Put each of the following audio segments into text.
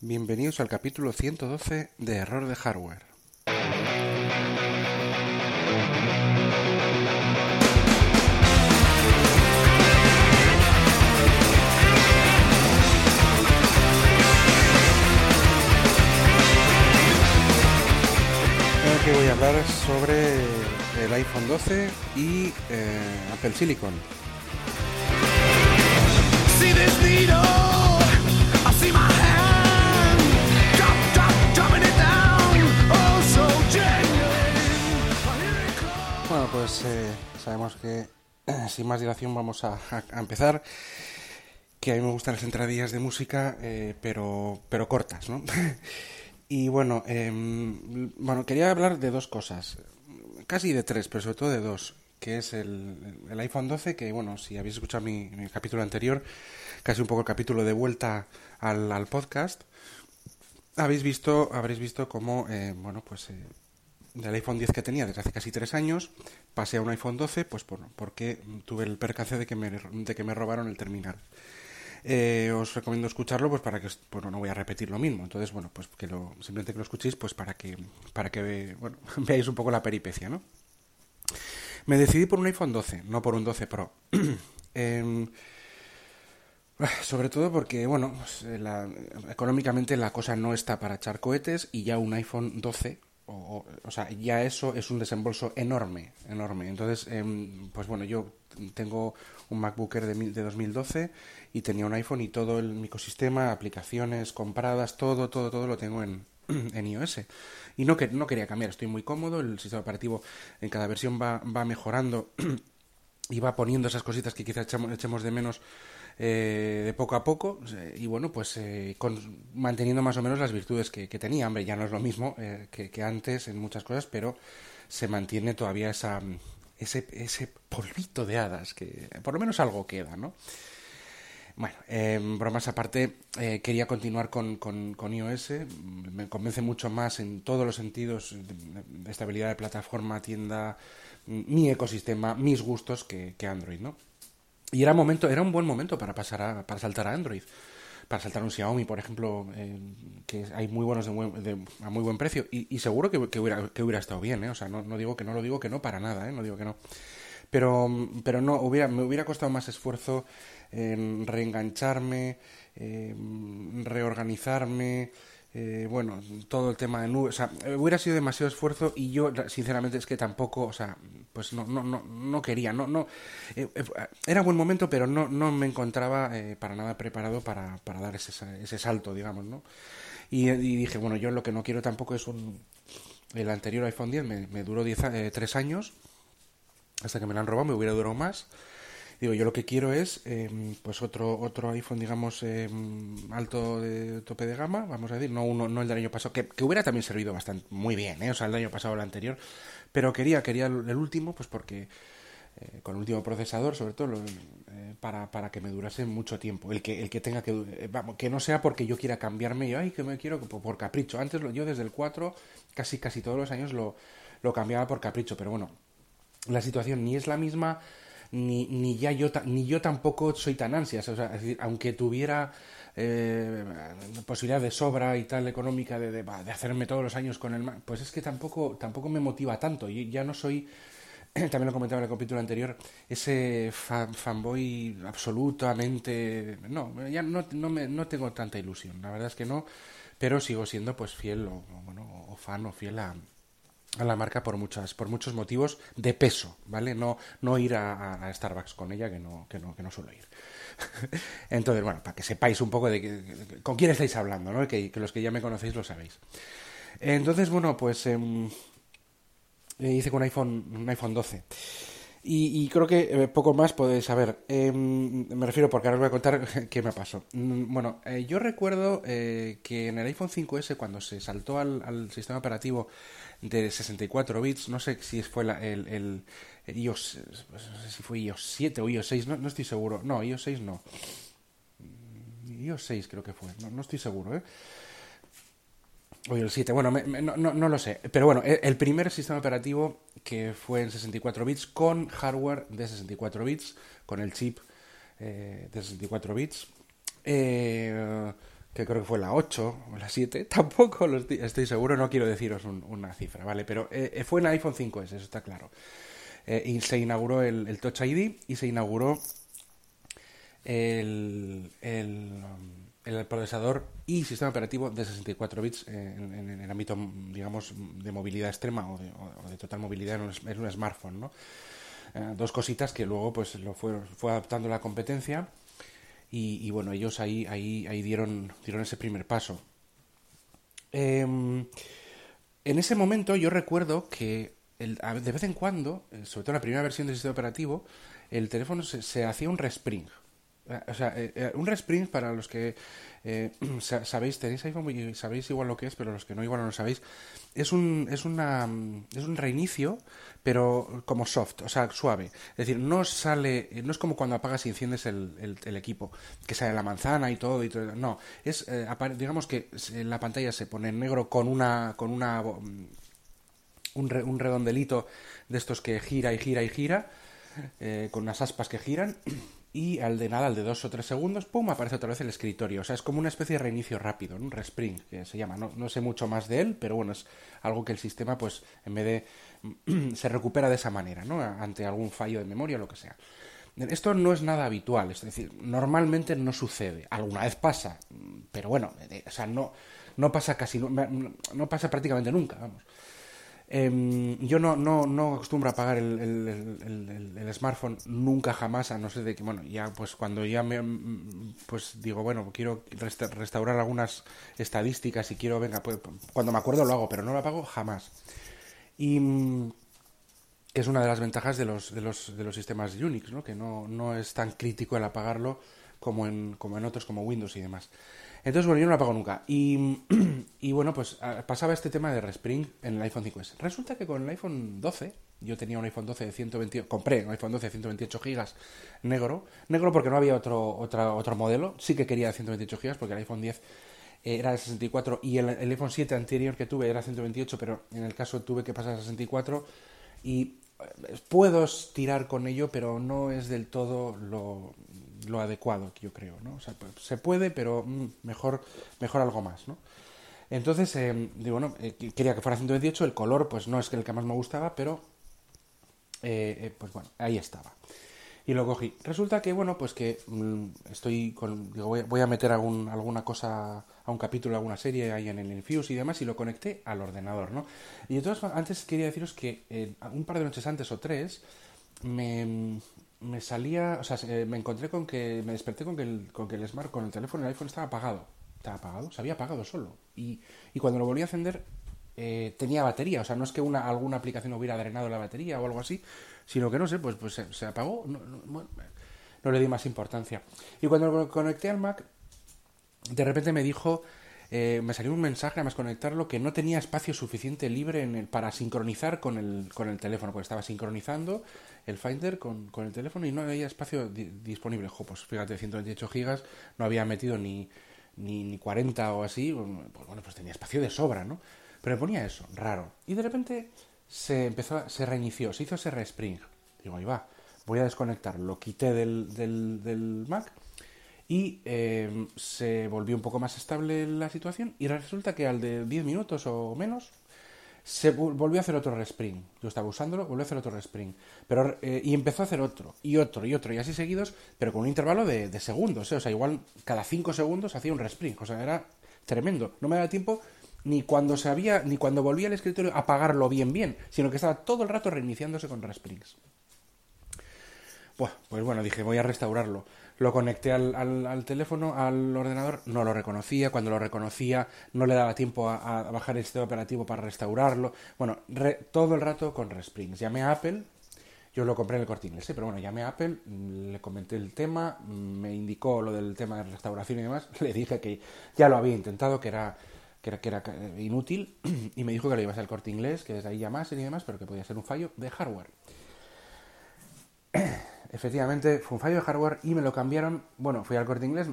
Bienvenidos al capítulo 112 de Error de Hardware. que voy a hablar sobre el iPhone 12 y eh, Apple Silicon. Pues eh, sabemos que sin más dilación vamos a, empezar. Que a mí me gustan las entradillas de música, eh, pero, pero cortas, ¿no? Y bueno, eh, bueno, quería hablar de dos cosas, casi de tres, pero sobre todo de dos, que es el, iPhone 12, que bueno, si habéis escuchado mi, mi, capítulo anterior, casi un poco el capítulo de vuelta al, podcast, habéis visto, habréis visto cómo, eh, bueno, pues del iPhone 10 que tenía desde hace casi tres años, pasé a un iPhone 12, pues por, porque tuve el percance de que me, de que me robaron el terminal. Eh, os recomiendo escucharlo pues para que bueno no voy a repetir lo mismo. Entonces bueno pues que lo simplemente que lo escuchéis pues para que para que bueno, veáis un poco la peripecia no me decidí por un iPhone 12 no por un 12 Pro. Eh, sobre todo porque bueno pues, económicamente la cosa no está para echar cohetes y ya un iPhone 12 o, o, sea, ya eso es un desembolso enorme, enorme. Entonces, eh, pues bueno, yo tengo un MacBook Air de, de 2012 y tenía un iPhone y todo el ecosistema, aplicaciones compradas, todo, todo, todo lo tengo en, en iOS. Y no, que, no quería cambiar, estoy muy cómodo, el sistema operativo en cada versión va, va mejorando y va poniendo esas cositas que quizás echamos, echemos de menos eh, de poco a poco y bueno pues eh, con, manteniendo más o menos las virtudes que, tenía hombre ya no es lo mismo eh, que, antes en muchas cosas pero se mantiene todavía esa ese, ese polvito de hadas que por lo menos algo queda no bueno, eh, bromas aparte, eh, quería continuar con, con, con, iOS. Me convence mucho más en todos los sentidos de estabilidad de plataforma, tienda, mi ecosistema, mis gustos que, que Android, ¿no? Y era momento, era un buen momento para pasar a, para saltar a Android. Para saltar un Xiaomi, por ejemplo, eh, que hay muy buenos de, buen, de, a muy buen precio. Y, seguro que, que, hubiera, que hubiera estado bien, ¿eh? O sea, no, no digo que no lo digo que no para nada, ¿eh? No digo que no. Pero, pero no, hubiera, me hubiera costado más esfuerzo eh, reengancharme, eh, reorganizarme, eh, bueno, todo el tema de nubes, o sea, hubiera sido demasiado esfuerzo y yo, sinceramente, es que tampoco, o sea, pues no, no, no, no quería, no, no, eh, era buen momento, pero no, no me encontraba eh, para nada preparado para, para dar ese, ese salto, digamos, ¿no? Y, dije, bueno, yo lo que no quiero tampoco es un... El anterior iPhone 10 me, me duró 10, eh, 3 años, hasta que me lo han robado, me hubiera durado más. Digo, yo lo que quiero es eh, pues otro otro iPhone, digamos, eh, alto de tope de gama, vamos a decir, no uno no el del año pasado, que, que hubiera también servido bastante muy bien, ¿eh? o sea, el año pasado o el anterior, pero quería quería el, último, pues porque eh, con el último procesador, sobre todo, eh, para, para que me durase mucho tiempo. El que, el que tenga que, eh, vamos, que no sea porque yo quiera cambiarme y, ay, que me quiero por, por capricho. Antes lo, yo desde el 4, casi, casi todos los años lo, lo cambiaba por capricho, pero bueno, la situación ni es la misma, ni, ni ya yo ni yo tampoco soy tan ansias o sea es decir, aunque tuviera eh, posibilidad de sobra y tal económica de, de, de, hacerme todos los años con el pues es que tampoco tampoco me motiva tanto. Y ya no soy también lo comentaba en el capítulo anterior ese fan, fanboy absolutamente no ya no, no, me, no tengo tanta ilusión la verdad es que no pero sigo siendo pues fiel o, bueno o fan o fiel a a la marca por muchas por muchos motivos de peso vale no no ir a, Starbucks con ella que no que no que no suelo ir. Entonces bueno para que sepáis un poco de que, con quién estáis hablando no que, los que ya me conocéis lo sabéis. Entonces bueno pues eh, hice con un iPhone un iPhone 12 Y, creo que eh, poco más podéis saber. Em, me refiero porque ahora os voy a contar qué me pasó. Mm, bueno, eh, yo recuerdo eh, que en el iPhone 5S, cuando se saltó al, sistema operativo de 64 bits, no sé si fue el, el, iOS, no sé si fue iOS 7 o iOS 6, no, no estoy seguro. No, iOS 6 no. IOS 6 creo que fue, no, no estoy seguro, ¿eh? O el 7, bueno, no, no, lo sé. Pero bueno, el, primer sistema operativo que fue en 64 bits con hardware de 64 bits, con el chip eh, de 64 bits, eh, que creo que fue la 8 o la 7, tampoco lo estoy, seguro, no quiero deciros una cifra, ¿vale? Pero eh, fue en iPhone 5S, eso está claro. y se inauguró el, Touch ID y se inauguró el, um, el procesador y sistema operativo de 64 bits en, el ámbito, digamos, de movilidad extrema o de, total movilidad en un, smartphone, ¿no? Eh, dos cositas que luego pues lo fue, fue adaptando la competencia y, bueno, ellos ahí, ahí, ahí dieron, dieron ese primer paso. Em, en ese momento yo recuerdo que de vez en cuando, eh, sobre todo en la primera versión del sistema operativo, el teléfono se hacía un respring o sea, eh, eh, un respring para los que eh, sabéis, tenéis iPhone y sabéis igual lo que es, pero los que no igual no lo sabéis, es un, es una, es un reinicio, pero como soft, o sea, suave. Es decir, no sale, no es como cuando apagas y enciendes el, el, equipo, que sale la manzana y todo, y todo. No, es, digamos que la pantalla se pone en negro con una, con una, un, un redondelito de estos que gira y gira y gira, con unas aspas que giran y al de nada, al de dos o tres segundos, ¡pum! aparece otra vez el escritorio. O sea, es como una especie de reinicio rápido, un respring, que se llama. No, no sé mucho más de él, pero bueno, es algo que el sistema, pues, en vez de... se recupera de esa manera, ¿no? Ante algún fallo de memoria o lo que sea. Esto no es nada habitual, es decir, normalmente no sucede. Alguna vez pasa, pero bueno, o sea, no, no pasa casi, no, no pasa prácticamente nunca, vamos. Em, yo no, no, no acostumbro a apagar el, el, smartphone nunca jamás, a no ser de que, bueno, ya pues cuando ya me, pues digo, bueno, quiero restaurar algunas estadísticas y quiero, venga, pues cuando me acuerdo lo hago, pero no lo apago jamás. Y que es una de las ventajas de los, de los, de los sistemas Unix, ¿no? que no, no es tan crítico el apagarlo como en, como en otros como Windows y demás. Entonces, bueno, yo no la pago nunca. Y, y bueno, pues ah, pasaba este tema de Respring en el iPhone 5S. Resulta que con el iPhone 12, yo tenía un iPhone 12 de 128, compré un iPhone 12 de 128 gigas negro, negro porque no había otro, otra, otro modelo, sí que quería 128 gigas porque el iPhone 10 era de 64 y el, el, iPhone 7 anterior que tuve era 128, pero en el caso tuve que pasar a 64 y eh, puedo tirar con ello, pero no es del todo lo, lo adecuado, yo creo, ¿no? O sea, pues, se puede, pero mm, mejor, mejor algo más, ¿no? Entonces, eh, digo, bueno, eh, quería que fuera 128, el color, pues no es el que más me gustaba, pero, eh, pues bueno, ahí estaba. Y lo cogí. Resulta que, bueno, pues que mm, estoy con, digo, voy, a meter algún, alguna cosa, a un capítulo, alguna serie ahí en el Infuse y demás, y lo conecté al ordenador, ¿no? Y entonces, antes quería deciros que un par de noches antes o tres, me, me salía, o sea, me encontré con que, me desperté con que el, con que el Smart, con el teléfono, el iPhone estaba apagado. Estaba apagado, se había apagado solo. Y, y cuando lo volví a encender, eh, tenía batería. O sea, no es que una, alguna aplicación hubiera drenado la batería o algo así, sino que no sé, pues, pues se, apagó. No, no, le di más importancia. Y cuando lo conecté al Mac, de repente me dijo eh, me salió un mensaje, además conectarlo, que no tenía espacio suficiente libre en el, para sincronizar con el, con el teléfono, porque estaba sincronizando el Finder con, con el teléfono y no había espacio disponible. Jo, pues fíjate, 128 gigas, no había metido ni, ni, ni 40 o así, pues bueno, pues tenía espacio de sobra, ¿no? Pero me ponía eso, raro. Y de repente se empezó, se reinició, se hizo ese respring. Digo, ahí va, voy a desconectar, lo quité del, del, del Mac y em, se volvió un poco más estable la situación y resulta que al de 10 minutos o menos se volvió a hacer otro respring. Yo estaba usándolo, volvió a hacer otro respring. Pero, eh, y empezó a hacer otro, y otro, y otro, y así seguidos, pero con un intervalo de, segundos. ¿eh? O sea, igual cada 5 segundos hacía un respring. O sea, era tremendo. No me daba tiempo ni cuando se había, ni cuando volvía al escritorio a apagarlo bien, bien, sino que estaba todo el rato reiniciándose con resprings. pues bueno, dije, voy a restaurarlo lo conecté al, al, teléfono, al ordenador, no lo reconocía, cuando lo reconocía no le daba tiempo a, bajar el sistema operativo para restaurarlo, bueno, todo el rato con Resprings. Llamé a Apple Yo lo compré en el corte inglés, ¿eh? pero bueno, llamé a Apple, mm, le comenté el tema, mm, me indicó lo del tema de restauración y demás, le dije que ya lo había intentado, que era, que era, era inútil, y me dijo que lo ibas al corte inglés, que desde ahí llamasen y demás, pero que podía ser un fallo de hardware. Efectivamente, fue un fallo de hardware y me lo cambiaron. Bueno, fui al corte inglés,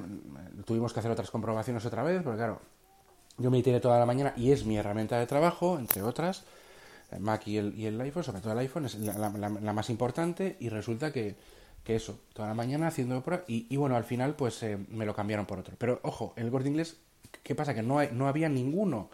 tuvimos que hacer otras comprobaciones otra vez, porque claro, yo me tiré toda la mañana y es mi herramienta de trabajo, entre otras el Mac y el, y el iPhone, sobre todo el iPhone, es la, más importante y resulta que, que, eso, toda la mañana haciendo pruebas y, y, bueno, al final pues eh, me lo cambiaron por otro. Pero ojo, el corte inglés, ¿qué pasa? Que no, hay, no había ninguno.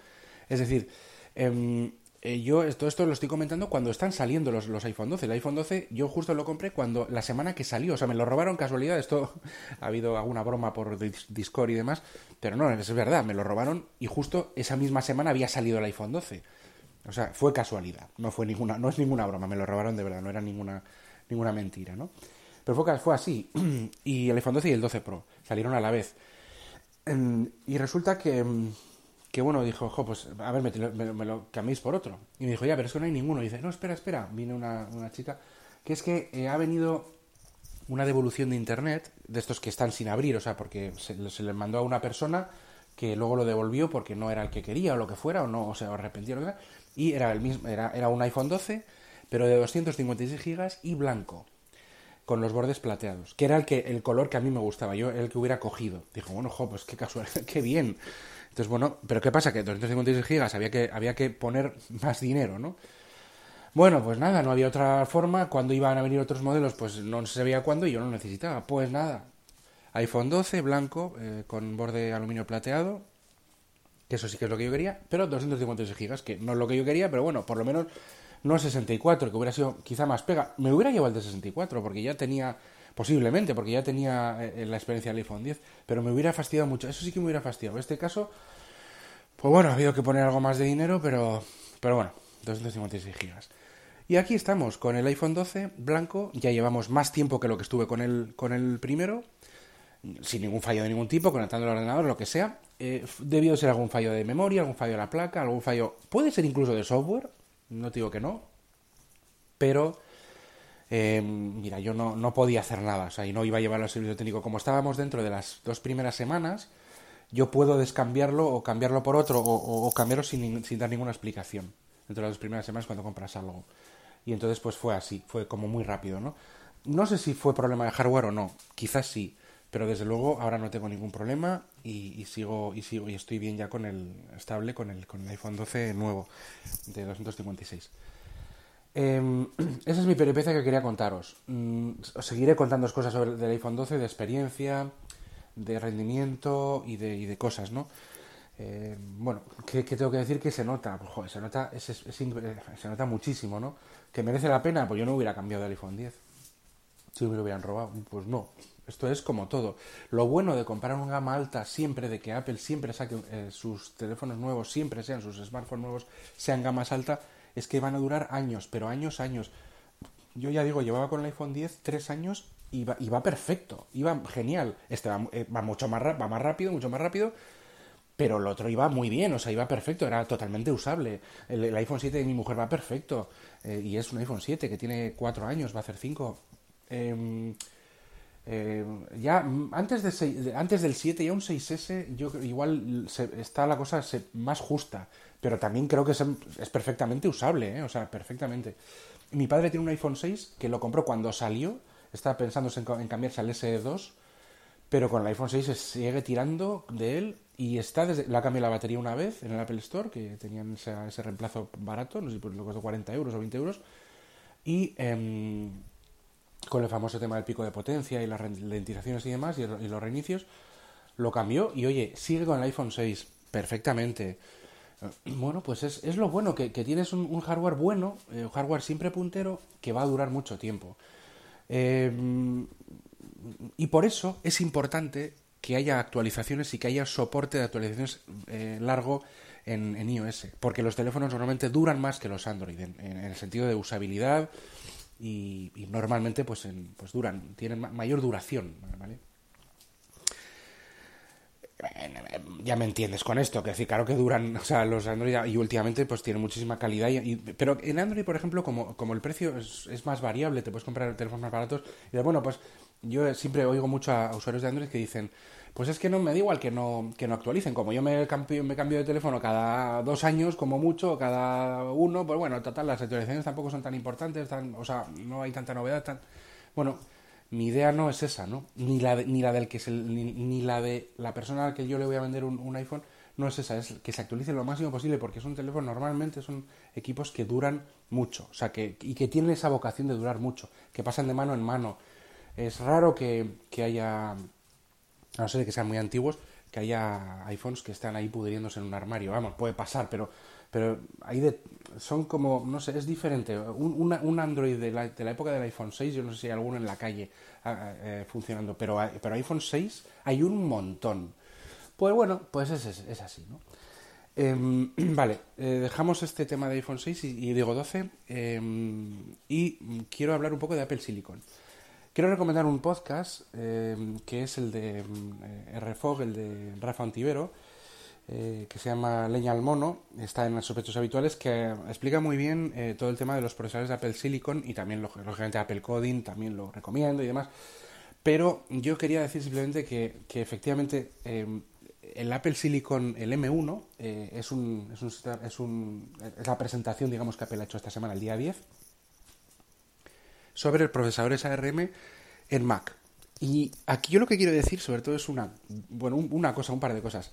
Es decir, eh, eh, yo todo esto lo estoy comentando cuando están saliendo los, los, iPhone 12. El iPhone 12 yo justo lo compré cuando la semana que salió. O sea, me lo robaron casualidad. Esto ha habido alguna broma por Discord y demás. Pero no, es verdad, me lo robaron y justo esa misma semana había salido el iPhone 12. O sea, fue casualidad, no fue ninguna, no es ninguna broma, me lo robaron de verdad, no era ninguna, ninguna mentira, ¿no? Pero fue, fue así. y el iPhone 12 y el 12 Pro salieron a la vez. Y resulta que, que bueno, dijo, jo, pues a ver, me, lo cambiéis por otro. Y me dijo, ya, pero es que no hay ninguno. Y dice, no, espera, espera. Vino una, una chica, que es que eh, ha venido una devolución de internet, de estos que están sin abrir, o sea, porque se, se le mandó a una persona que luego lo devolvió porque no era el que quería o lo que fuera, o no, o se arrepentía o lo que y era el mismo, era, era un iPhone 12, pero de 256 gigas y blanco, con los bordes plateados, que era el que el color que a mí me gustaba, yo el que hubiera cogido. Dijo, bueno, jo, pues qué casual, qué bien. Entonces, bueno, pero ¿qué pasa? Que 256 gigas había que, había que poner más dinero, ¿no? Bueno, pues nada, no había otra forma. Cuando iban a venir otros modelos, pues no se sabía cuándo y yo no necesitaba. Pues nada, iPhone 12 blanco eh, con borde aluminio plateado, que eso sí que es lo que yo quería, pero 256 gigas, que no es lo que yo quería, pero bueno, por lo menos no 64, que hubiera sido quizá más pega. Me hubiera llevado el de 64, porque ya tenía, posiblemente, porque ya tenía eh, la experiencia del iPhone 10, pero me hubiera fastidiado mucho. Eso sí que me hubiera fastidiado. En este caso, pues bueno, ha habido que poner algo más de dinero, pero, pero bueno, 256 gigas. Y aquí estamos con el iPhone 12 blanco, ya llevamos más tiempo que lo que estuve con el, con el primero, sin ningún fallo de ningún tipo, conectando el ordenador, lo que sea. Eh, debió ser algún fallo de memoria, algún fallo de la placa, algún fallo. Puede ser incluso de software, no te digo que no. Pero. Eh, mira, yo no, no, podía hacer nada, o sea, y no iba a llevarlo al servicio técnico. Como estábamos dentro de las dos primeras semanas, yo puedo descambiarlo o cambiarlo por otro o, cambiarlo sin, sin, dar ninguna explicación. Dentro de las dos primeras semanas cuando compras algo. Y entonces, pues fue así, fue como muy rápido, ¿no? No sé si fue problema de hardware o no, quizás sí pero desde luego ahora no tengo ningún problema y, sigo y sigo y estoy bien ya con el estable con el con el iPhone 12 nuevo de 256 em, esa es mi peripecia que quería contaros. Mm, os seguiré contando cosas sobre el iPhone 12 de experiencia de rendimiento y de, y de cosas no eh, bueno ¿qué, tengo que decir que se nota se nota se nota muchísimo no que merece la pena pues yo no hubiera cambiado de iPhone 10 si me lo hubieran robado pues no esto es como todo. Lo bueno de comprar una gama alta siempre, de que Apple siempre saque eh, sus teléfonos nuevos, siempre sean sus smartphones nuevos, sean gamas alta, es que van a durar años, pero años, años. Yo ya digo, llevaba con el iPhone 10 tres años y va, y va perfecto, iba genial. Este va, eh, va, mucho más, va más rápido, mucho más rápido, pero el otro iba muy bien, o sea, iba perfecto, era totalmente usable. El, iPhone 7 de mi mujer va perfecto, eh, y es un iPhone 7 que tiene cuatro años, va a hacer cinco. Eh, eh, ya antes, de, antes del 7, ya un 6S, yo igual está la cosa más justa, pero también creo que es, perfectamente usable, ¿eh? o sea, perfectamente. Mi padre tiene un iPhone 6 que lo compró cuando salió, estaba pensando en, cambiarse al SE2, pero con el iPhone 6 se sigue tirando de él y está desde, la cambiado la batería una vez en el Apple Store, que tenían ese, reemplazo barato, no sé si lo costó 40 euros o 20 euros, y... Eh, con el famoso tema del pico de potencia y las ralentizaciones y demás y, los reinicios, lo cambió y oye, sigue con el iPhone 6 perfectamente. Bueno, pues es, es lo bueno, que, tienes un, hardware bueno, eh, un hardware siempre puntero, que va a durar mucho tiempo. Em, y por eso es importante que haya actualizaciones y que haya soporte de actualizaciones eh, largo en, iOS, porque los teléfonos normalmente duran más que los Android, en el sentido de usabilidad, y, normalmente pues, pues duran, tienen mayor duración, ya me entiendes con esto, que decir, claro que duran, o sea, los Android y últimamente pues tienen muchísima calidad, pero en Android, por ejemplo, como el precio es, más variable, te puedes comprar teléfonos más baratos, y bueno, pues yo siempre oigo mucho a, usuarios de Android que dicen, pues es que no me da igual que no, que no actualicen, como yo me cambio, me cambio de teléfono cada dos años, como mucho, cada uno, pues bueno, total, las actualizaciones tampoco son tan importantes, tan, o sea, no hay tanta novedad, tan... Bueno, mi idea no es esa, ¿no? Ni la, de, ni la del que es el, ni, la de la persona a la que yo le voy a vender un, iPhone, no es esa, es que se actualice lo máximo posible, porque es un teléfono, normalmente son equipos que duran mucho, o sea, que, y que tienen esa vocación de durar mucho, que pasan de mano en mano. Es raro que, que haya, a no ser que sean muy antiguos, que haya iPhones que están ahí pudriéndose en un armario. Vamos, puede pasar, pero pero hay de, son como, no sé, es diferente. Un, un Android de la, de la, época del iPhone 6, yo no sé si hay alguno en la calle ah, ah, eh, funcionando, pero, pero iPhone 6 hay un montón. Pues bueno, pues es, es, así, ¿no? Em, vale, eh, dejamos este tema de iPhone 6 y, digo 12 em, y quiero hablar un poco de Apple Silicon. Quiero recomendar un podcast em, que es el de eh, RFOG, el de Rafa Antivero, eh, que se llama Leña al Mono, está en los sospechosos habituales, que explica muy bien eh, todo el tema de los procesadores de Apple Silicon y también, lógicamente, Apple Coding, también lo recomiendo y demás. Pero yo quería decir simplemente que, efectivamente em, el Apple Silicon, el M1, eh, es, un, es, un, es, un, es la presentación, digamos, que Apple ha hecho esta semana, el día 10, sobre el procesador ARM en Mac. Y aquí yo lo que quiero decir, sobre todo, es una, bueno, una cosa, un par de cosas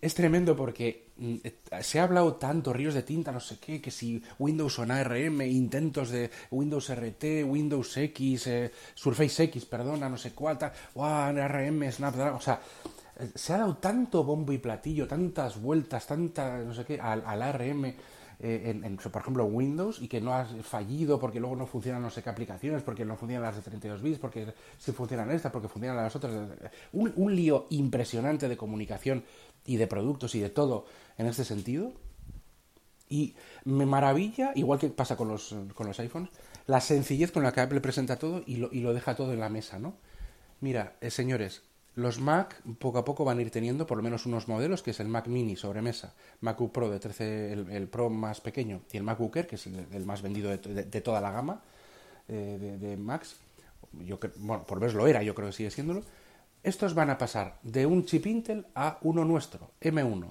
es tremendo porque mm, se ha hablado tanto, ríos de tinta, no sé qué, que si Windows on ARM, intentos de Windows RT, Windows X, eh, Surface X, perdona, no sé cuál, tal, wow, ARM, Snapdragon, o sea, eh, se ha dado tanto bombo y platillo, tantas vueltas, tanta, no sé qué, al, ARM, eh, por ejemplo, Windows, y que no ha fallido porque luego no funcionan no sé qué aplicaciones, porque no funcionan las de 32 bits, porque sí funcionan estas, porque funcionan las otras. Un, un lío impresionante de comunicación y de productos y de todo en este sentido. Y me maravilla, igual que pasa con los, con los iPhones, la sencillez con la que Apple presenta todo y lo, y lo deja todo en la mesa, ¿no? Mira, eh, señores, los Mac poco a poco van a ir teniendo por lo menos unos modelos, que es el Mac Mini sobremesa, MacBook Pro de 13, el, Pro más pequeño, y el MacBook Air, que es el, más vendido de, toda la gama eh, de, Macs. Yo, bueno, por verlo era, yo creo que sigue siéndolo estos van a pasar de un chip Intel a uno nuestro, M1.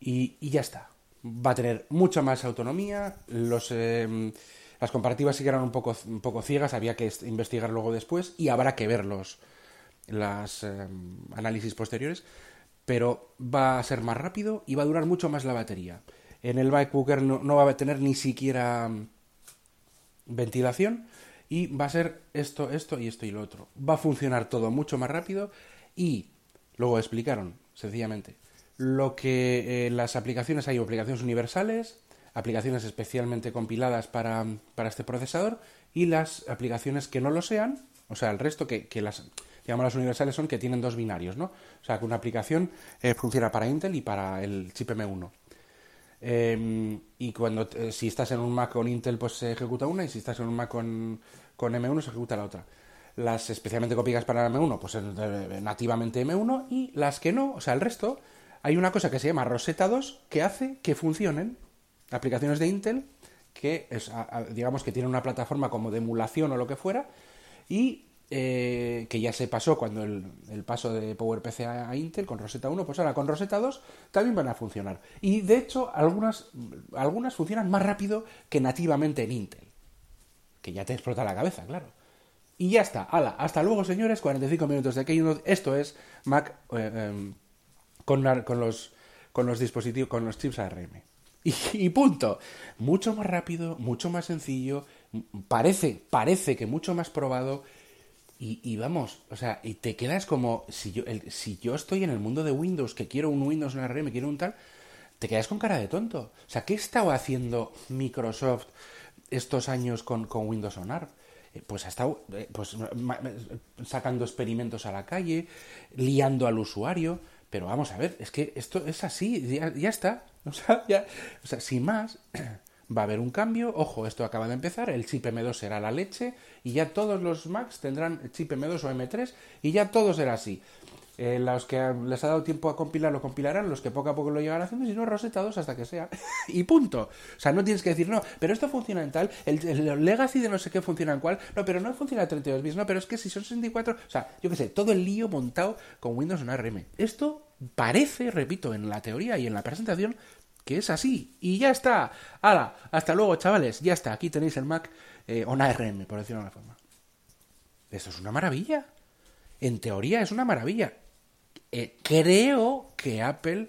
Y, ya está. Va a tener mucha más autonomía. Los, em, las comparativas sí que eran un poco, un poco ciegas, había que investigar luego después y habrá que ver las, em, análisis posteriores. Pero va a ser más rápido y va a durar mucho más la batería. En el MacBook no, no va a tener ni siquiera em, ventilación y va a ser esto, esto y esto y lo otro. Va a funcionar todo mucho más rápido y luego explicaron, sencillamente, lo que eh, las aplicaciones hay aplicaciones universales, aplicaciones especialmente compiladas para, para, este procesador y las aplicaciones que no lo sean, o sea, el resto que las las universales son que tienen dos binarios, ¿no? O sea, que una aplicación eh, funciona para Intel y para el chip M1. Em, y cuando eh, si estás en un Mac con Intel, pues se ejecuta una, y si estás en un Mac con, con M1, se ejecuta la otra. Las especialmente copiadas para M1, pues nativamente M1, y las que no, o sea, el resto, hay una cosa que se llama Rosetta 2 que hace que funcionen aplicaciones de Intel que es, digamos que tienen una plataforma como de emulación o lo que fuera y eh, que ya se pasó cuando el, paso de PowerPC a, Intel con Rosetta 1, pues ahora con Rosetta 2 también van a funcionar. Y de hecho, algunas, algunas funcionan más rápido que nativamente en Intel. Que ya te explota la cabeza, claro. Y ya está, hasta luego señores, 45 minutos de Keynote. Esto es Mac eh, em, con, con, los, con los dispositivos, con los chips ARM. Y, y, punto. Mucho más rápido, mucho más sencillo, parece, parece que mucho más probado y, vamos, o sea, y te quedas como, si yo, si yo estoy en el mundo de Windows, que quiero un Windows, un ARM, quiero un tal, te quedas con cara de tonto. O sea, ¿qué estaba haciendo Microsoft estos años con, con Windows on ARM? Eh, pues ha estado eh, pues, sacando experimentos a la calle, liando al usuario, pero vamos a ver, es que esto es así, ya, ya está. O sea, ya, o sea, sin más, va a haber un cambio, ojo, esto acaba de empezar, el chip M2 será la leche y ya todos los Macs tendrán chip M2 o M3 y ya todo será así. Eh, los que les ha dado tiempo a compilar lo compilarán, los que poco a poco lo llevan haciendo, si no, Rosetta 2 hasta que sea. y punto. O sea, no tienes que decir, no, pero esto funciona en tal, el, Legacy de no sé qué funciona en cual, no, pero no funciona en 32 bits, no, pero es que si son 64, o sea, yo qué sé, todo el lío montado con Windows en ARM. Esto parece, repito, en la teoría y en la presentación, que es así. Y ya está. ¡Hala! Hasta luego, chavales. Ya está. Aquí tenéis el Mac eh, on ARM, por decirlo de una forma. Esto es una maravilla. En teoría es una maravilla. Eh, creo que Apple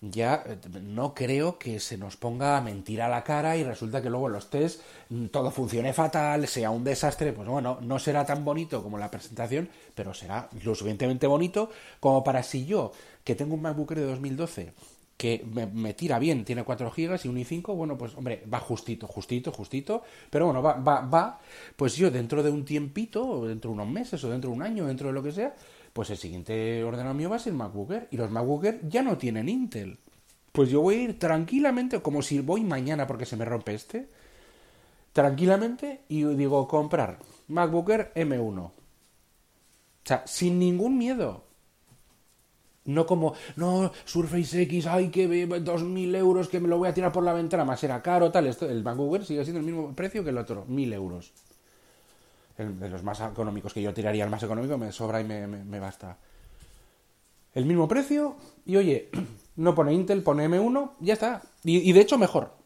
ya eh, no creo que se nos ponga a mentir a la cara y resulta que luego los test mm, todo funcione fatal, sea un desastre, pues bueno, no será tan bonito como la presentación, pero será lo suficientemente bonito como para si yo, que tengo un MacBook de 2012, que me, tira bien, tiene 4 GB y un i5, bueno, pues hombre, va justito, justito, justito, pero bueno, va, va, va, pues yo dentro de un tiempito, dentro de unos meses, o dentro de un año, dentro de lo que sea, pues el siguiente ordenador mío va a ser MacBook y los MacBook ya no tienen Intel. Pues yo voy a ir tranquilamente, como si voy mañana porque se me rompe este, tranquilamente, y digo, comprar MacBook Air M1. O sea, sin ningún miedo. No como, no, Surface X, ay, que dos mil euros, que me lo voy a tirar por la ventana, más era caro, tal. Esto, el Air sigue siendo el mismo precio que el otro, mil euros. de los más económicos, que yo tiraría el más económico, me sobra y me, basta. El mismo precio, y oye, no pone Intel, pone M1, ya está. Y, y de hecho, mejor.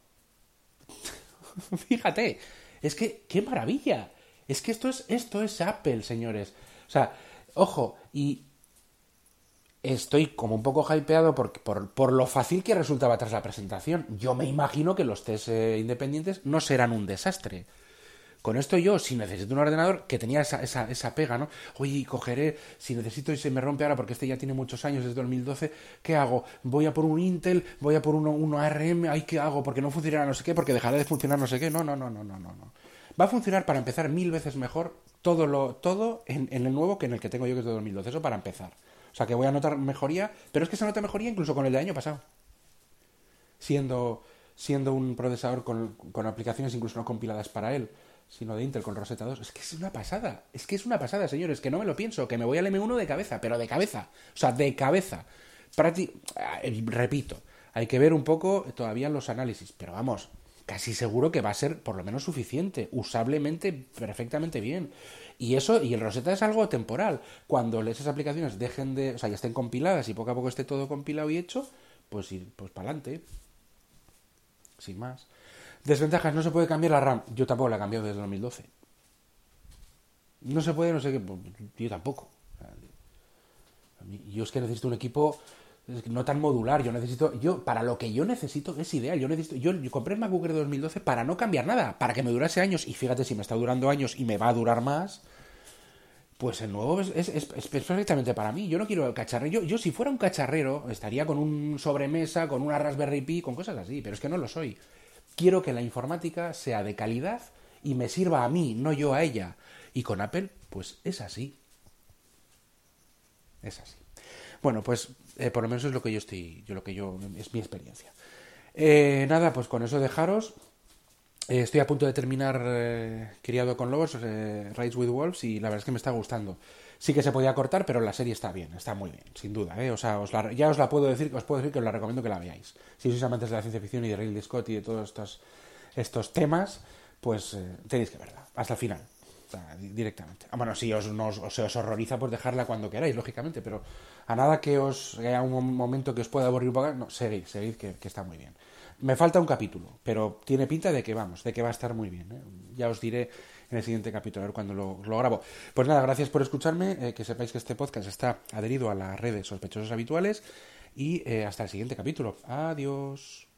Fíjate, es que, qué maravilla. Es que esto es, esto es Apple, señores. O sea, ojo, y estoy como un poco hypeado por, por, lo fácil que resultaba tras la presentación. Yo me imagino que los test eh, independientes no serán un desastre. Con esto yo, si necesito un ordenador, que tenía esa, esa, esa pega, ¿no? Oye, cogeré, si necesito y se me rompe ahora, porque este ya tiene muchos años, desde 2012, ¿qué hago? Voy a por un Intel, voy a por uno, uno ARM, ¿ay qué hago? Porque no funcionará no sé qué, porque dejará de funcionar no sé qué. No, no, no, no, no, no. Va a funcionar para empezar mil veces mejor todo, lo, todo en, en el nuevo que en el que tengo yo, que es de 2012. Eso para empezar. O sea que voy a notar mejoría, pero es que se nota mejoría incluso con el de año pasado. Siendo, siendo un procesador con, con aplicaciones incluso no compiladas para él, sino de Intel con Rosetta 2. Es que es una pasada. Es que es una pasada, señores, que no me lo pienso, que me voy al M1 de cabeza, pero de cabeza. O sea, de cabeza. Eh, repito, hay que ver un poco todavía los análisis, pero vamos, casi seguro que va a ser por lo menos suficiente, usablemente perfectamente bien. Y eso, y el Rosetta es algo temporal. Cuando esas aplicaciones dejen de, o sea, ya estén compiladas y poco a poco esté todo compilado y hecho, pues ir, pues para adelante. Sin más. Desventajas, no se puede cambiar la RAM. Yo tampoco la he cambiado desde 2012. No se puede, no sé qué, pues, yo tampoco. Yo es que necesito un equipo no tan modular. Yo necesito, yo, para lo que yo necesito es ideal. Yo necesito, yo, compré el MacBook de 2012 para no cambiar nada, para que me durase años. Y fíjate, si me está durando años y me va a durar más, pues el nuevo es, perfectamente para mí. Yo no quiero el cacharrero. Yo, si fuera un cacharrero, estaría con un sobremesa, con una Raspberry Pi, con cosas así, pero es que no lo soy. Quiero que la informática sea de calidad y me sirva a mí, no yo a ella. Y con Apple, pues es así. Es así. Bueno, pues eh, por lo menos es lo que yo estoy, yo lo que yo es mi experiencia. Eh, nada, pues con eso dejaros. Eh, estoy a punto de terminar Criado con Lobos, Rise with Wolves, y la verdad es que me está gustando. Sí que se podía cortar, pero la serie está bien, está muy bien, sin duda. O sea, os ya os la puedo decir, os puedo decir que os la recomiendo que la veáis. Si sois amantes de la ciencia ficción y de Ridley Scott y de todos estos, estos temas, pues tenéis que verla, hasta el final directamente. Ah, bueno, si os, os horroriza, pues dejarla cuando queráis, lógicamente, pero a nada que os haya un momento que os pueda aburrir un poco, no, seguid, seguid, que, está muy bien. Me falta un capítulo, pero tiene pinta de que vamos, de que va a estar muy bien. ¿eh? Ya os diré en el siguiente capítulo, a ver cuando lo, grabo. Pues nada, gracias por escucharme, eh, que sepáis que este podcast está adherido a las redes sospechosos habituales y eh, hasta el siguiente capítulo. Adiós.